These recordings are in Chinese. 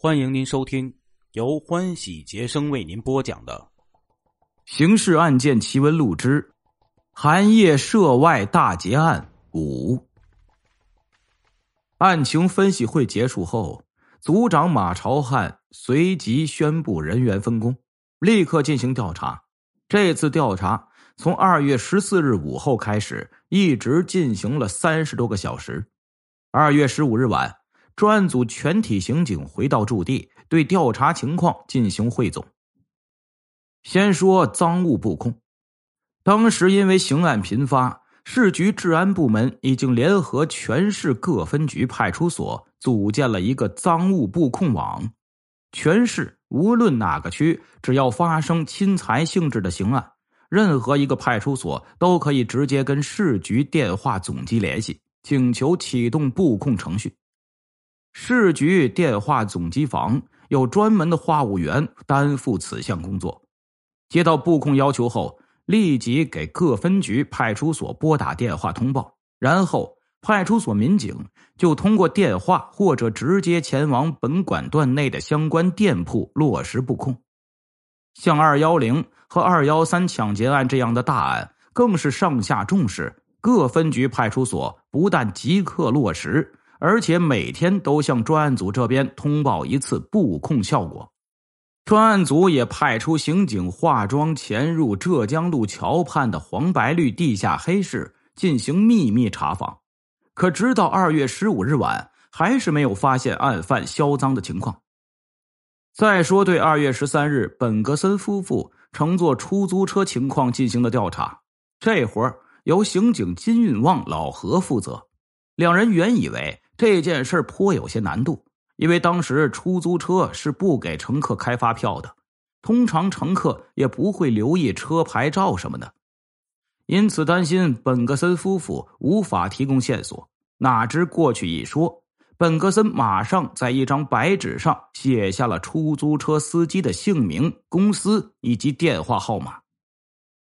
欢迎您收听由欢喜杰生为您播讲的《刑事案件奇闻录之寒夜涉外大劫案五》。案情分析会结束后，组长马朝汉随即宣布人员分工，立刻进行调查。这次调查从二月十四日午后开始，一直进行了三十多个小时。二月十五日晚。专案组全体刑警回到驻地，对调查情况进行汇总。先说赃物布控，当时因为刑案频发，市局治安部门已经联合全市各分局派出所，组建了一个赃物布控网。全市无论哪个区，只要发生侵财性质的刑案，任何一个派出所都可以直接跟市局电话总机联系，请求启动布控程序。市局电话总机房有专门的话务员担负此项工作，接到布控要求后，立即给各分局派出所拨打电话通报，然后派出所民警就通过电话或者直接前往本管段内的相关店铺落实布控。像二幺零和二幺三抢劫案这样的大案，更是上下重视，各分局派出所不但即刻落实。而且每天都向专案组这边通报一次布控效果，专案组也派出刑警化妆潜入浙江路桥畔的黄白绿地下黑市进行秘密查访，可直到二月十五日晚，还是没有发现案犯销赃的情况。再说对二月十三日本格森夫妇乘坐出租车情况进行的调查，这活儿由刑警金运旺、老何负责，两人原以为。这件事颇有些难度，因为当时出租车是不给乘客开发票的，通常乘客也不会留意车牌照什么的，因此担心本格森夫妇无法提供线索。哪知过去一说，本格森马上在一张白纸上写下了出租车司机的姓名、公司以及电话号码。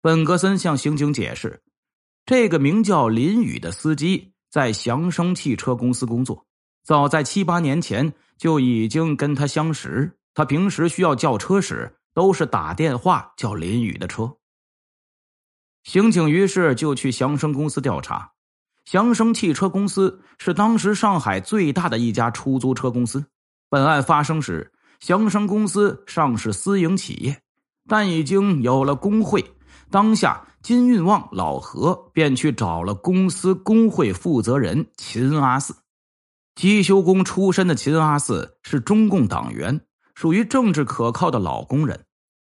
本格森向刑警解释，这个名叫林宇的司机。在祥生汽车公司工作，早在七八年前就已经跟他相识。他平时需要叫车时，都是打电话叫林宇的车。刑警于是就去祥生公司调查。祥生汽车公司是当时上海最大的一家出租车公司。本案发生时，祥生公司尚是私营企业，但已经有了工会。当下。金运旺老何便去找了公司工会负责人秦阿四，机修工出身的秦阿四是中共党员，属于政治可靠的老工人。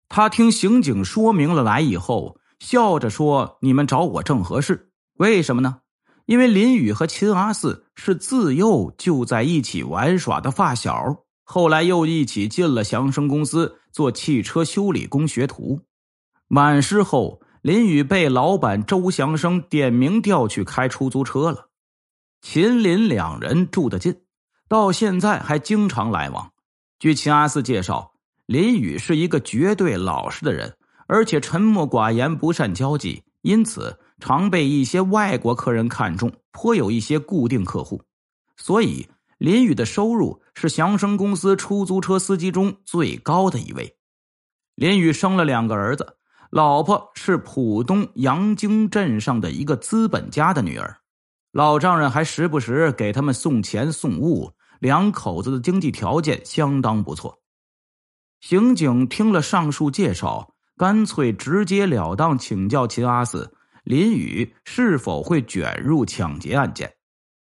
他听刑警说明了来以后，笑着说：“你们找我正合适。为什么呢？因为林宇和秦阿四是自幼就在一起玩耍的发小，后来又一起进了祥生公司做汽车修理工学徒，满师后。”林宇被老板周祥生点名调去开出租车了，秦林两人住得近，到现在还经常来往。据秦阿四介绍，林宇是一个绝对老实的人，而且沉默寡言，不善交际，因此常被一些外国客人看中，颇有一些固定客户。所以林宇的收入是祥生公司出租车司机中最高的一位。林宇生了两个儿子。老婆是浦东杨京镇上的一个资本家的女儿，老丈人还时不时给他们送钱送物，两口子的经济条件相当不错。刑警听了上述介绍，干脆直截了当请教秦阿四：林宇是否会卷入抢劫案件？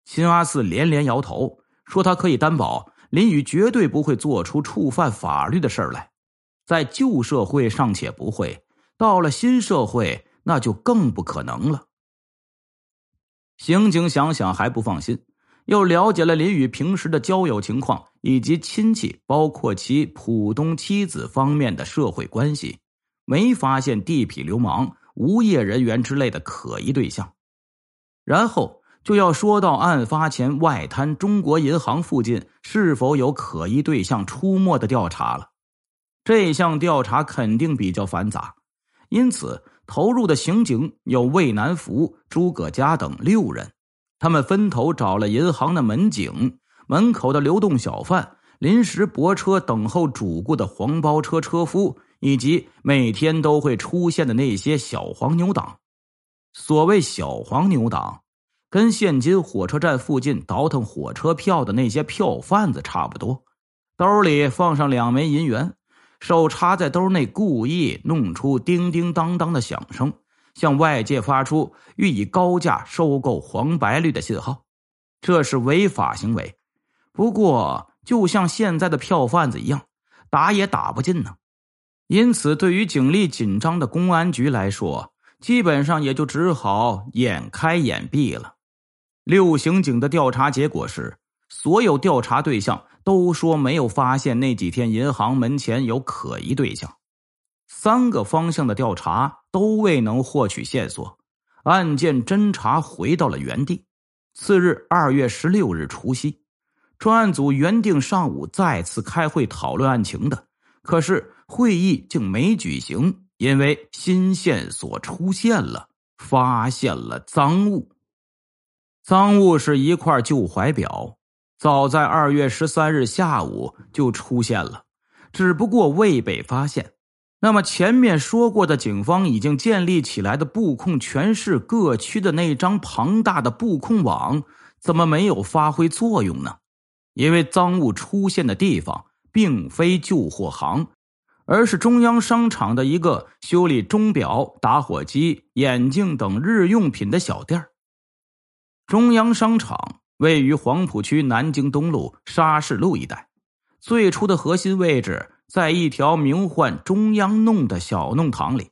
秦阿四连连摇头，说他可以担保林宇绝对不会做出触犯法律的事来，在旧社会尚且不会。到了新社会，那就更不可能了。刑警想想还不放心，又了解了林宇平时的交友情况以及亲戚，包括其浦东妻子方面的社会关系，没发现地痞流氓、无业人员之类的可疑对象。然后就要说到案发前外滩中国银行附近是否有可疑对象出没的调查了。这项调查肯定比较繁杂。因此，投入的刑警有魏南福、诸葛家等六人，他们分头找了银行的门警、门口的流动小贩、临时泊车等候主顾的黄包车车夫，以及每天都会出现的那些小黄牛党。所谓小黄牛党，跟现今火车站附近倒腾火车票的那些票贩子差不多，兜里放上两枚银元，手插在兜内，故意弄出叮叮当当的响声，向外界发出欲以高价收购黄白绿的信号。这是违法行为。不过，就像现在的票贩子一样，打也打不进呢。因此，对于警力紧张的公安局来说，基本上也就只好眼开眼闭了。六刑警的调查结果是，所有调查对象都说没有发现那几天银行门前有可疑对象。三个方向的调查都未能获取线索，案件侦查回到了原地。次日，二月十六日除夕。专案组原定上午再次开会讨论案情的，可是会议竟没举行，因为新线索出现了，发现了赃物。赃物是一块旧怀表，早在二月十三日下午就出现了，只不过未被发现。那么前面说过的警方已经建立起来的布控全市各区的那张庞大的布控网，怎么没有发挥作用呢？因为赃物出现的地方并非旧货行，而是中央商场的一个修理钟表、打火机、眼镜等日用品的小店中央商场位于黄浦区南京东路沙市路一带，最初的核心位置在一条名唤“中央弄”的小弄堂里，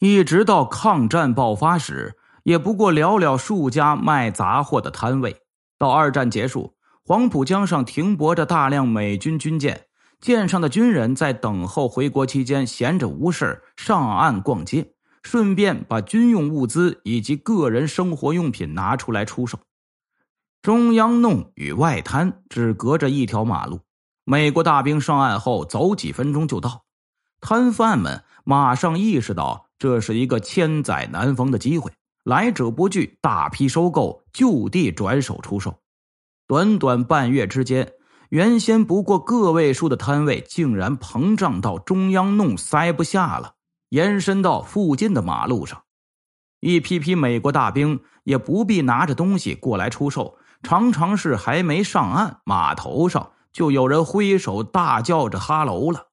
一直到抗战爆发时，也不过寥寥数家卖杂货的摊位。到二战结束。黄浦江上停泊着大量美军军舰，舰上的军人在等候回国期间，闲着无事上岸逛街，顺便把军用物资以及个人生活用品拿出来出售。中央弄与外滩只隔着一条马路，美国大兵上岸后走几分钟就到，摊贩们马上意识到这是一个千载难逢的机会，来者不拒，大批收购，就地转手出售。短短半月之间，原先不过个位数的摊位，竟然膨胀到中央弄塞不下了，延伸到附近的马路上。一批批美国大兵也不必拿着东西过来出售，常常是还没上岸，码头上就有人挥手大叫着“哈喽”了。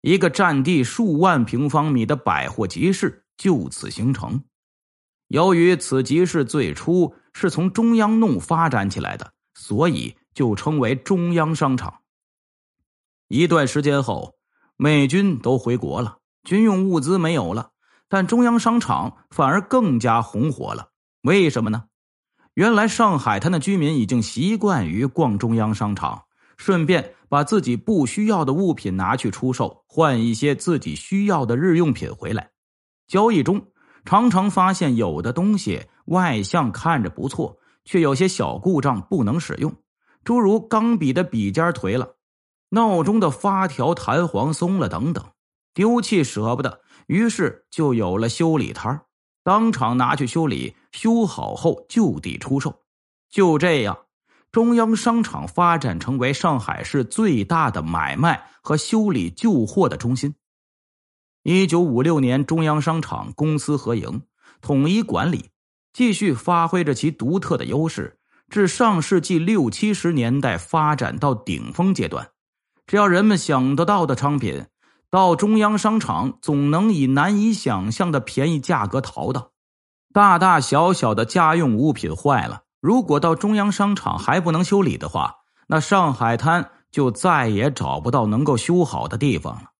一个占地数万平方米的百货集市就此形成。由于此集市最初是从中央弄发展起来的，所以就称为中央商场。一段时间后，美军都回国了，军用物资没有了，但中央商场反而更加红火了。为什么呢？原来上海滩的居民已经习惯于逛中央商场，顺便把自己不需要的物品拿去出售，换一些自己需要的日用品回来。交易中。常常发现有的东西外相看着不错，却有些小故障不能使用，诸如钢笔的笔尖颓了，闹钟的发条弹簧松了等等，丢弃舍不得，于是就有了修理摊当场拿去修理，修好后就地出售。就这样，中央商场发展成为上海市最大的买卖和修理旧货的中心。一九五六年，中央商场公私合营，统一管理，继续发挥着其独特的优势，至上世纪六七十年代发展到顶峰阶段。只要人们想得到的商品，到中央商场总能以难以想象的便宜价格淘到。大大小小的家用物品坏了，如果到中央商场还不能修理的话，那上海滩就再也找不到能够修好的地方了。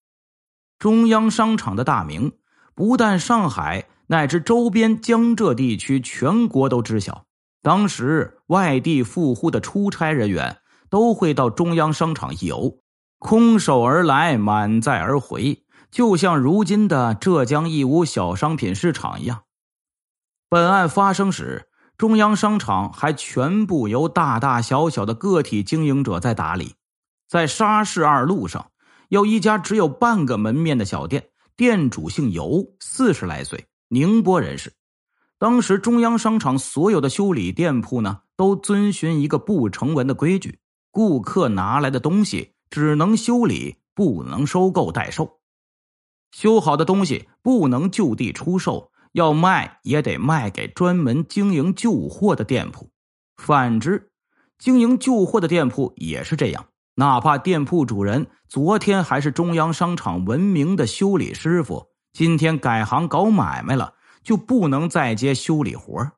中央商场的大名，不但上海乃至周边江浙地区全国都知晓。当时外地赴沪的出差人员都会到中央商场一游，空手而来，满载而回，就像如今的浙江义乌小商品市场一样。本案发生时，中央商场还全部由大大小小的个体经营者在打理，在沙市二路上。有一家只有半个门面的小店，店主姓尤，四十来岁，宁波人士。当时中央商场所有的修理店铺呢，都遵循一个不成文的规矩：顾客拿来的东西只能修理，不能收购代售。修好的东西不能就地出售，要卖也得卖给专门经营旧货的店铺。反之，经营旧货的店铺也是这样。哪怕店铺主人昨天还是中央商场闻名的修理师傅，今天改行搞买卖了，就不能再接修理活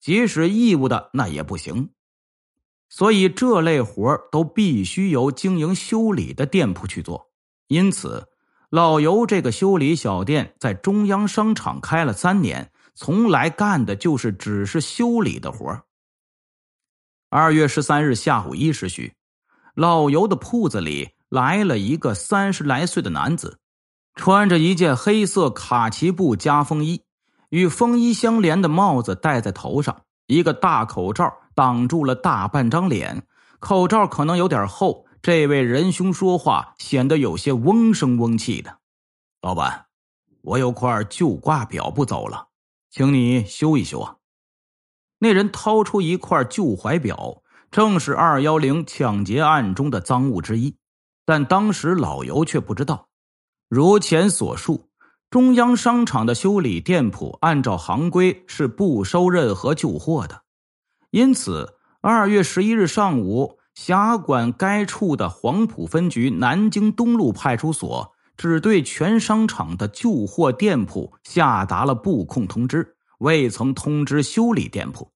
即使义务的那也不行。所以这类活都必须由经营修理的店铺去做。因此，老尤这个修理小店在中央商场开了三年，从来干的就是只是修理的活二月十三日下午一时许。老尤的铺子里来了一个三十来岁的男子，穿着一件黑色卡其布加风衣，与风衣相连的帽子戴在头上，一个大口罩挡住了大半张脸，口罩可能有点厚。这位仁兄说话显得有些嗡声嗡气的。老板，我有块旧挂表不走了，请你修一修啊。那人掏出一块旧怀表。正是二幺零抢劫案中的赃物之一，但当时老尤却不知道。如前所述，中央商场的修理店铺按照行规是不收任何旧货的，因此二月十一日上午，辖管该处的黄埔分局南京东路派出所只对全商场的旧货店铺下达了布控通知，未曾通知修理店铺。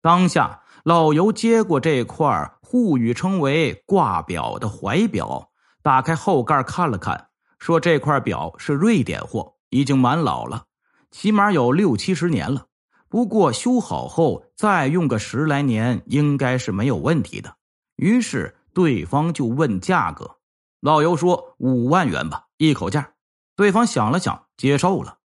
当下。老尤接过这块沪语称为“挂表”的怀表，打开后盖看了看，说：“这块表是瑞典货，已经蛮老了，起码有六七十年了。不过修好后再用个十来年，应该是没有问题的。”于是对方就问价格，老尤说：“五万元吧，一口价。”对方想了想，接受了。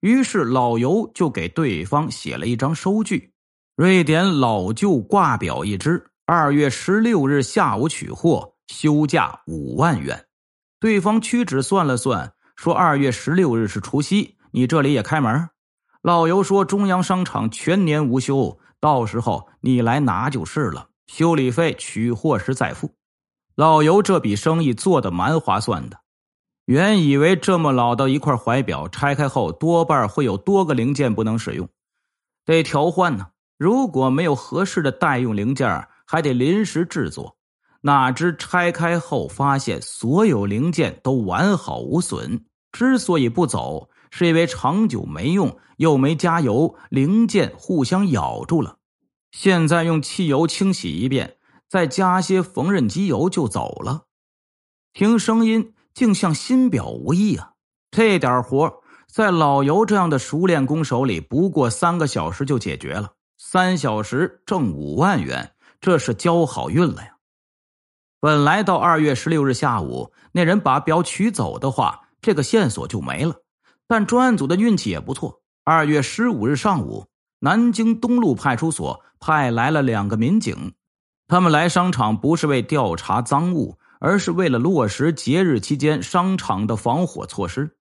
于是老尤就给对方写了一张收据。瑞典老旧挂表一只，二月十六日下午取货，修价五万元。对方屈指算了算，说二月十六日是除夕，你这里也开门。老尤说中央商场全年无休，到时候你来拿就是了，修理费取货时再付。老尤这笔生意做得蛮划算的，原以为这么老的一块怀表拆开后多半会有多个零件不能使用，得调换呢。如果没有合适的代用零件，还得临时制作。哪知拆开后发现所有零件都完好无损。之所以不走，是因为长久没用，又没加油，零件互相咬住了。现在用汽油清洗一遍，再加些缝纫机油就走了。听声音，竟像新表无异啊！这点活在老尤这样的熟练工手里，不过三个小时就解决了。三小时挣五万元，这是交好运了呀！本来到二月十六日下午，那人把表取走的话，这个线索就没了。但专案组的运气也不错。二月十五日上午，南京东路派出所派来了两个民警，他们来商场不是为调查赃物，而是为了落实节日期间商场的防火措施。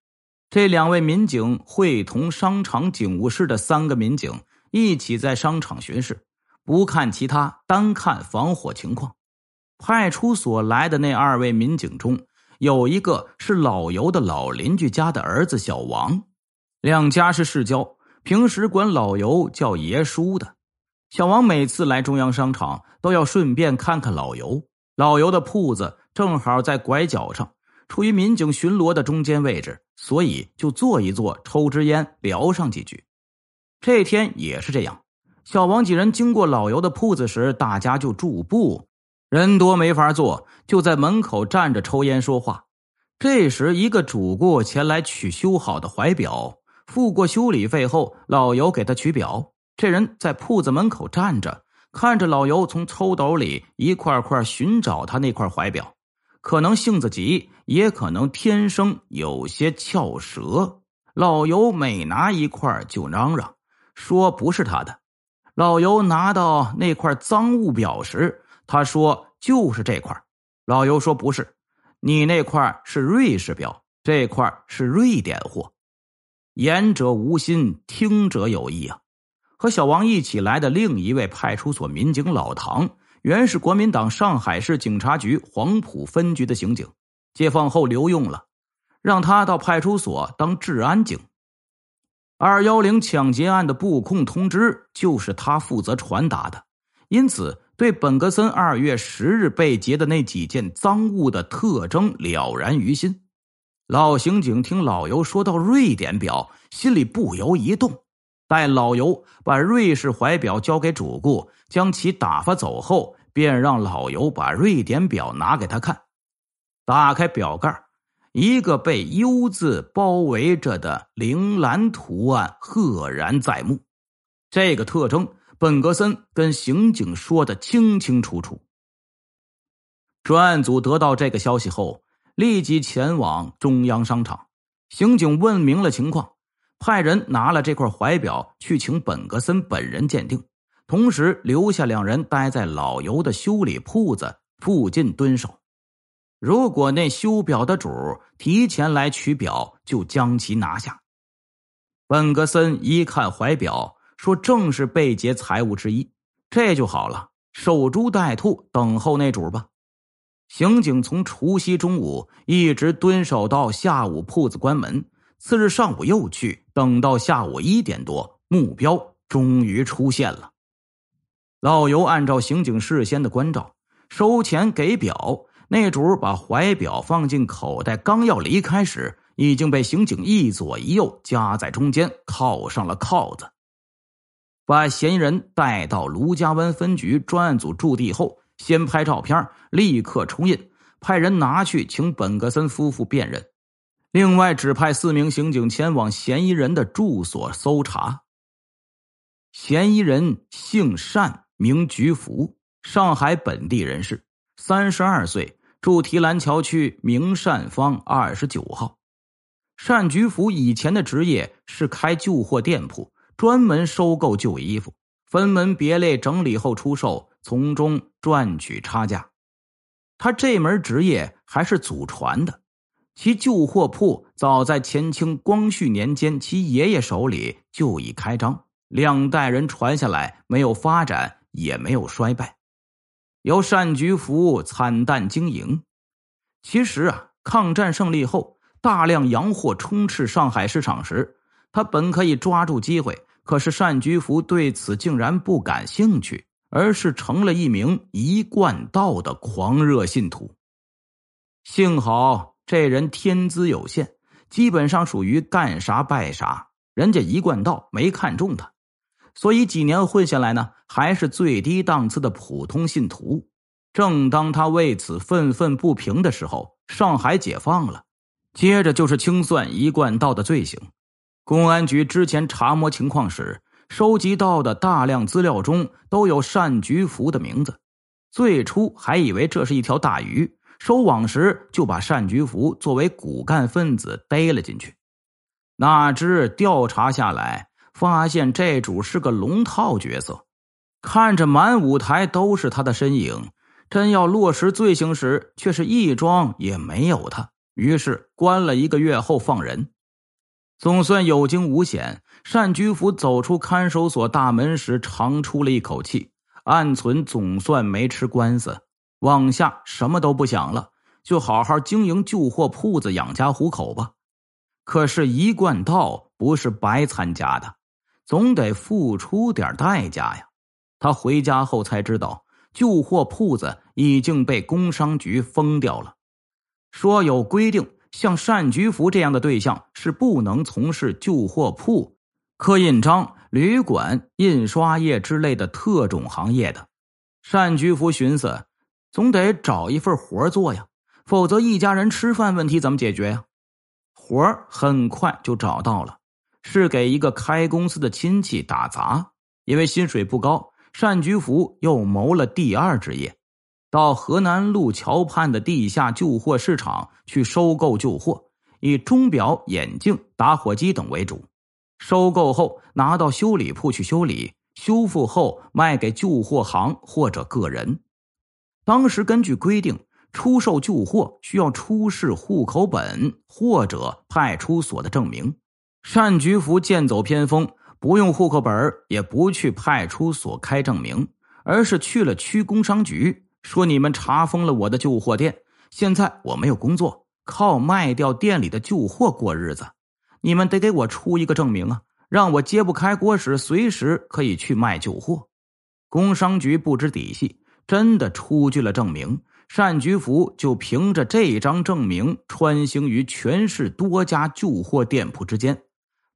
这两位民警会同商场警务室的三个民警。一起在商场巡视，不看其他，单看防火情况。派出所来的那二位民警中，有一个是老尤的老邻居家的儿子小王，两家是世交，平时管老尤叫爷叔的。小王每次来中央商场，都要顺便看看老尤。老尤的铺子正好在拐角上，处于民警巡逻的中间位置，所以就坐一坐，抽支烟，聊上几句。这天也是这样，小王几人经过老尤的铺子时，大家就驻步，人多没法坐，就在门口站着抽烟说话。这时，一个主顾前来取修好的怀表，付过修理费后，老尤给他取表。这人在铺子门口站着，看着老尤从抽斗里一块块寻找他那块怀表，可能性子急，也可能天生有些翘舌。老尤每拿一块就嚷嚷。说不是他的，老尤拿到那块赃物表时，他说就是这块。老尤说不是，你那块是瑞士表，这块是瑞典货。言者无心，听者有意啊。和小王一起来的另一位派出所民警老唐，原是国民党上海市警察局黄埔分局的刑警，解放后留用了，让他到派出所当治安警。二幺零抢劫案的布控通知就是他负责传达的，因此对本格森二月十日被劫的那几件赃物的特征了然于心。老刑警听老尤说到瑞典表，心里不由一动。待老尤把瑞士怀表交给主顾，将其打发走后，便让老尤把瑞典表拿给他看。打开表盖，一个被 “U” 字包围着的铃兰图案赫然在目。这个特征，本格森跟刑警说的清清楚楚。专案组得到这个消息后，立即前往中央商场。刑警问明了情况。派人拿了这块怀表去请本格森本人鉴定，同时留下两人待在老尤的修理铺子附近蹲守。如果那修表的主提前来取表，就将其拿下。本格森一看怀表，说：“正是被劫财物之一，这就好了，守株待兔，等候那主吧。”刑警从除夕中午一直蹲守到下午，铺子关门。次日上午又去，等到下午一点多，目标终于出现了。老尤按照刑警事先的关照，收钱给表。那主把怀表放进口袋，刚要离开时，已经被刑警一左一右夹在中间，铐上了铐子。把嫌疑人带到卢家湾分局专案组驻地后，先拍照片，立刻冲印，派人拿去请本格森夫妇辨认。另外，指派四名刑警前往嫌疑人的住所搜查。嫌疑人姓单，名菊福，上海本地人士，三十二岁，住提篮桥区明善坊二十九号。单菊福以前的职业是开旧货店铺，专门收购旧衣服，分门别类整理后出售，从中赚取差价。他这门职业还是祖传的。其旧货铺早在前清光绪年间，其爷爷手里就已开张，两代人传下来，没有发展，也没有衰败。由单菊福惨淡经营。其实啊，抗战胜利后，大量洋货充斥上海市场时，他本可以抓住机会，可是单菊福对此竟然不感兴趣，而是成了一名一贯道的狂热信徒。幸好。这人天资有限，基本上属于干啥败啥。人家一贯道没看中他，所以几年混下来呢，还是最低档次的普通信徒。正当他为此愤愤不平的时候，上海解放了，接着就是清算一贯道的罪行。公安局之前查摸情况时，收集到的大量资料中都有单菊福的名字。最初还以为这是一条大鱼。收网时就把单菊福作为骨干分子逮了进去，哪知调查下来，发现这主是个龙套角色，看着满舞台都是他的身影，真要落实罪行时，却是一桩也没有他。于是关了一个月后放人，总算有惊无险。单菊福走出看守所大门时，长出了一口气，暗存总算没吃官司。往下什么都不想了，就好好经营旧货铺子养家糊口吧。可是，一贯道不是白参加的，总得付出点代价呀。他回家后才知道，旧货铺子已经被工商局封掉了，说有规定，像单菊福这样的对象是不能从事旧货铺、刻印章、旅馆、印刷业之类的特种行业的。单菊福寻思。总得找一份活做呀，否则一家人吃饭问题怎么解决呀？活很快就找到了，是给一个开公司的亲戚打杂。因为薪水不高，单菊福又谋了第二职业，到河南路桥畔的地下旧货市场去收购旧货，以钟表、眼镜、打火机等为主。收购后拿到修理铺去修理，修复后卖给旧货行或者个人。当时根据规定，出售旧货需要出示户口本或者派出所的证明。单菊福剑走偏锋，不用户口本也不去派出所开证明，而是去了区工商局，说你们查封了我的旧货店，现在我没有工作，靠卖掉店里的旧货过日子，你们得给我出一个证明啊，让我揭不开锅时随时可以去卖旧货。工商局不知底细，真的出具了证明。单菊福就凭着这张证明，穿行于全市多家旧货店铺之间，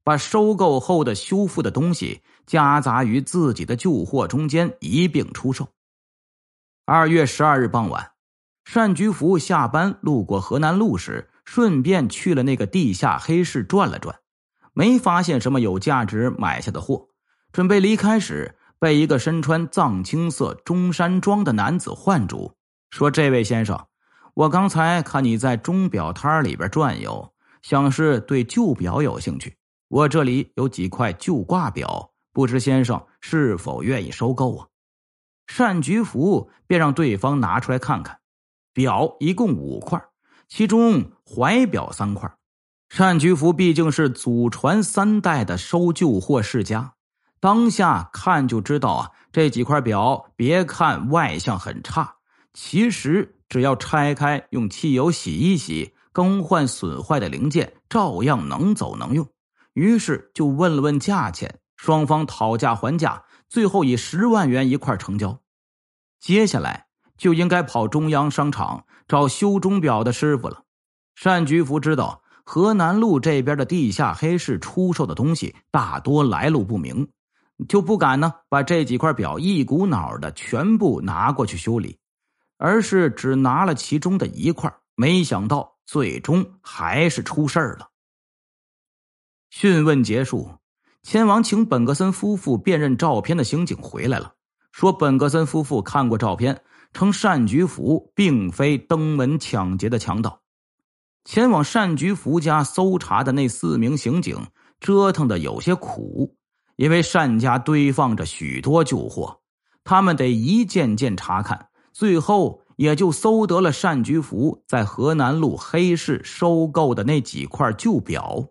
把收购后的修复的东西夹杂于自己的旧货中间一并出售。二月十二日傍晚，单菊福下班路过河南路时，顺便去了那个地下黑市转了转，没发现什么有价值买下的货，准备离开时，被一个身穿藏青色中山装的男子唤住。说：“这位先生，我刚才看你在钟表摊里边转悠，像是对旧表有兴趣。我这里有几块旧挂表，不知先生是否愿意收购啊？”单菊福便让对方拿出来看看，表一共五块，其中怀表三块。单菊福毕竟是祖传三代的收旧货世家，当下看就知道啊，这几块表别看外向很差。其实只要拆开，用汽油洗一洗，更换损坏的零件，照样能走能用。于是就问了问价钱，双方讨价还价，最后以十万元一块成交。接下来就应该跑中央商场找修钟表的师傅了。单菊福知道河南路这边的地下黑市出售的东西大多来路不明，就不敢呢把这几块表一股脑的全部拿过去修理。而是只拿了其中的一块，没想到最终还是出事儿了。讯问结束，前往请本格森夫妇辨认照片的刑警回来了，说本格森夫妇看过照片，称单菊福并非登门抢劫的强盗。前往单菊福家搜查的那四名刑警折腾的有些苦，因为单家堆放着许多旧货，他们得一件件查看。最后也就搜得了单菊福在河南路黑市收购的那几块旧表。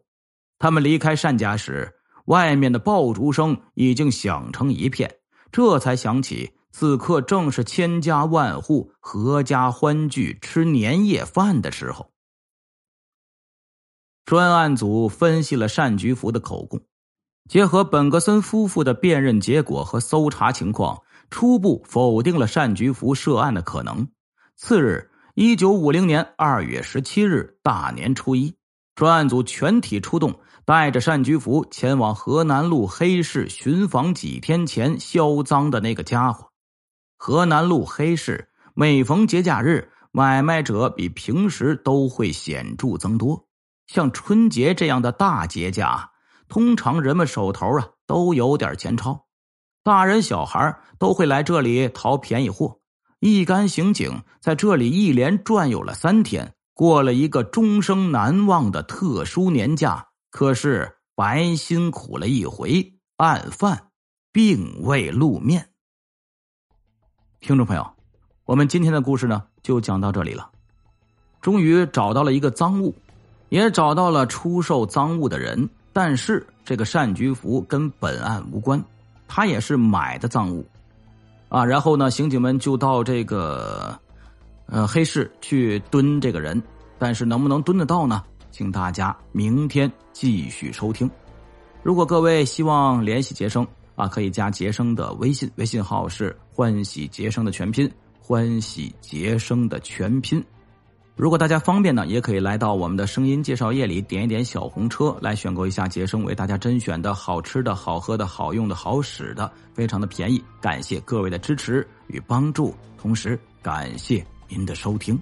他们离开单家时，外面的爆竹声已经响成一片，这才想起此刻正是千家万户阖家欢聚吃年夜饭的时候。专案组分析了单菊福的口供，结合本格森夫妇的辨认结果和搜查情况。初步否定了单菊福涉案的可能。次日，一九五零年二月十七日大年初一，专案组全体出动，带着单菊福前往河南路黑市寻访几天前销赃的那个家伙。河南路黑市每逢节假日，买卖者比平时都会显著增多。像春节这样的大节假，通常人们手头啊都有点钱钞。大人小孩都会来这里淘便宜货。一干刑警在这里一连转悠了三天，过了一个终生难忘的特殊年假。可是白辛苦了一回，案犯并未露面。听众朋友，我们今天的故事呢，就讲到这里了。终于找到了一个赃物，也找到了出售赃物的人，但是这个单菊福跟本案无关。他也是买的赃物，啊，然后呢，刑警们就到这个，呃，黑市去蹲这个人，但是能不能蹲得到呢？请大家明天继续收听。如果各位希望联系杰生啊，可以加杰生的微信，微信号是“欢喜杰生”的全拼，“欢喜杰生”的全拼。如果大家方便呢，也可以来到我们的声音介绍页里点一点小红车，来选购一下杰生为大家甄选的好吃的好喝的好用的好使的，非常的便宜。感谢各位的支持与帮助，同时感谢您的收听。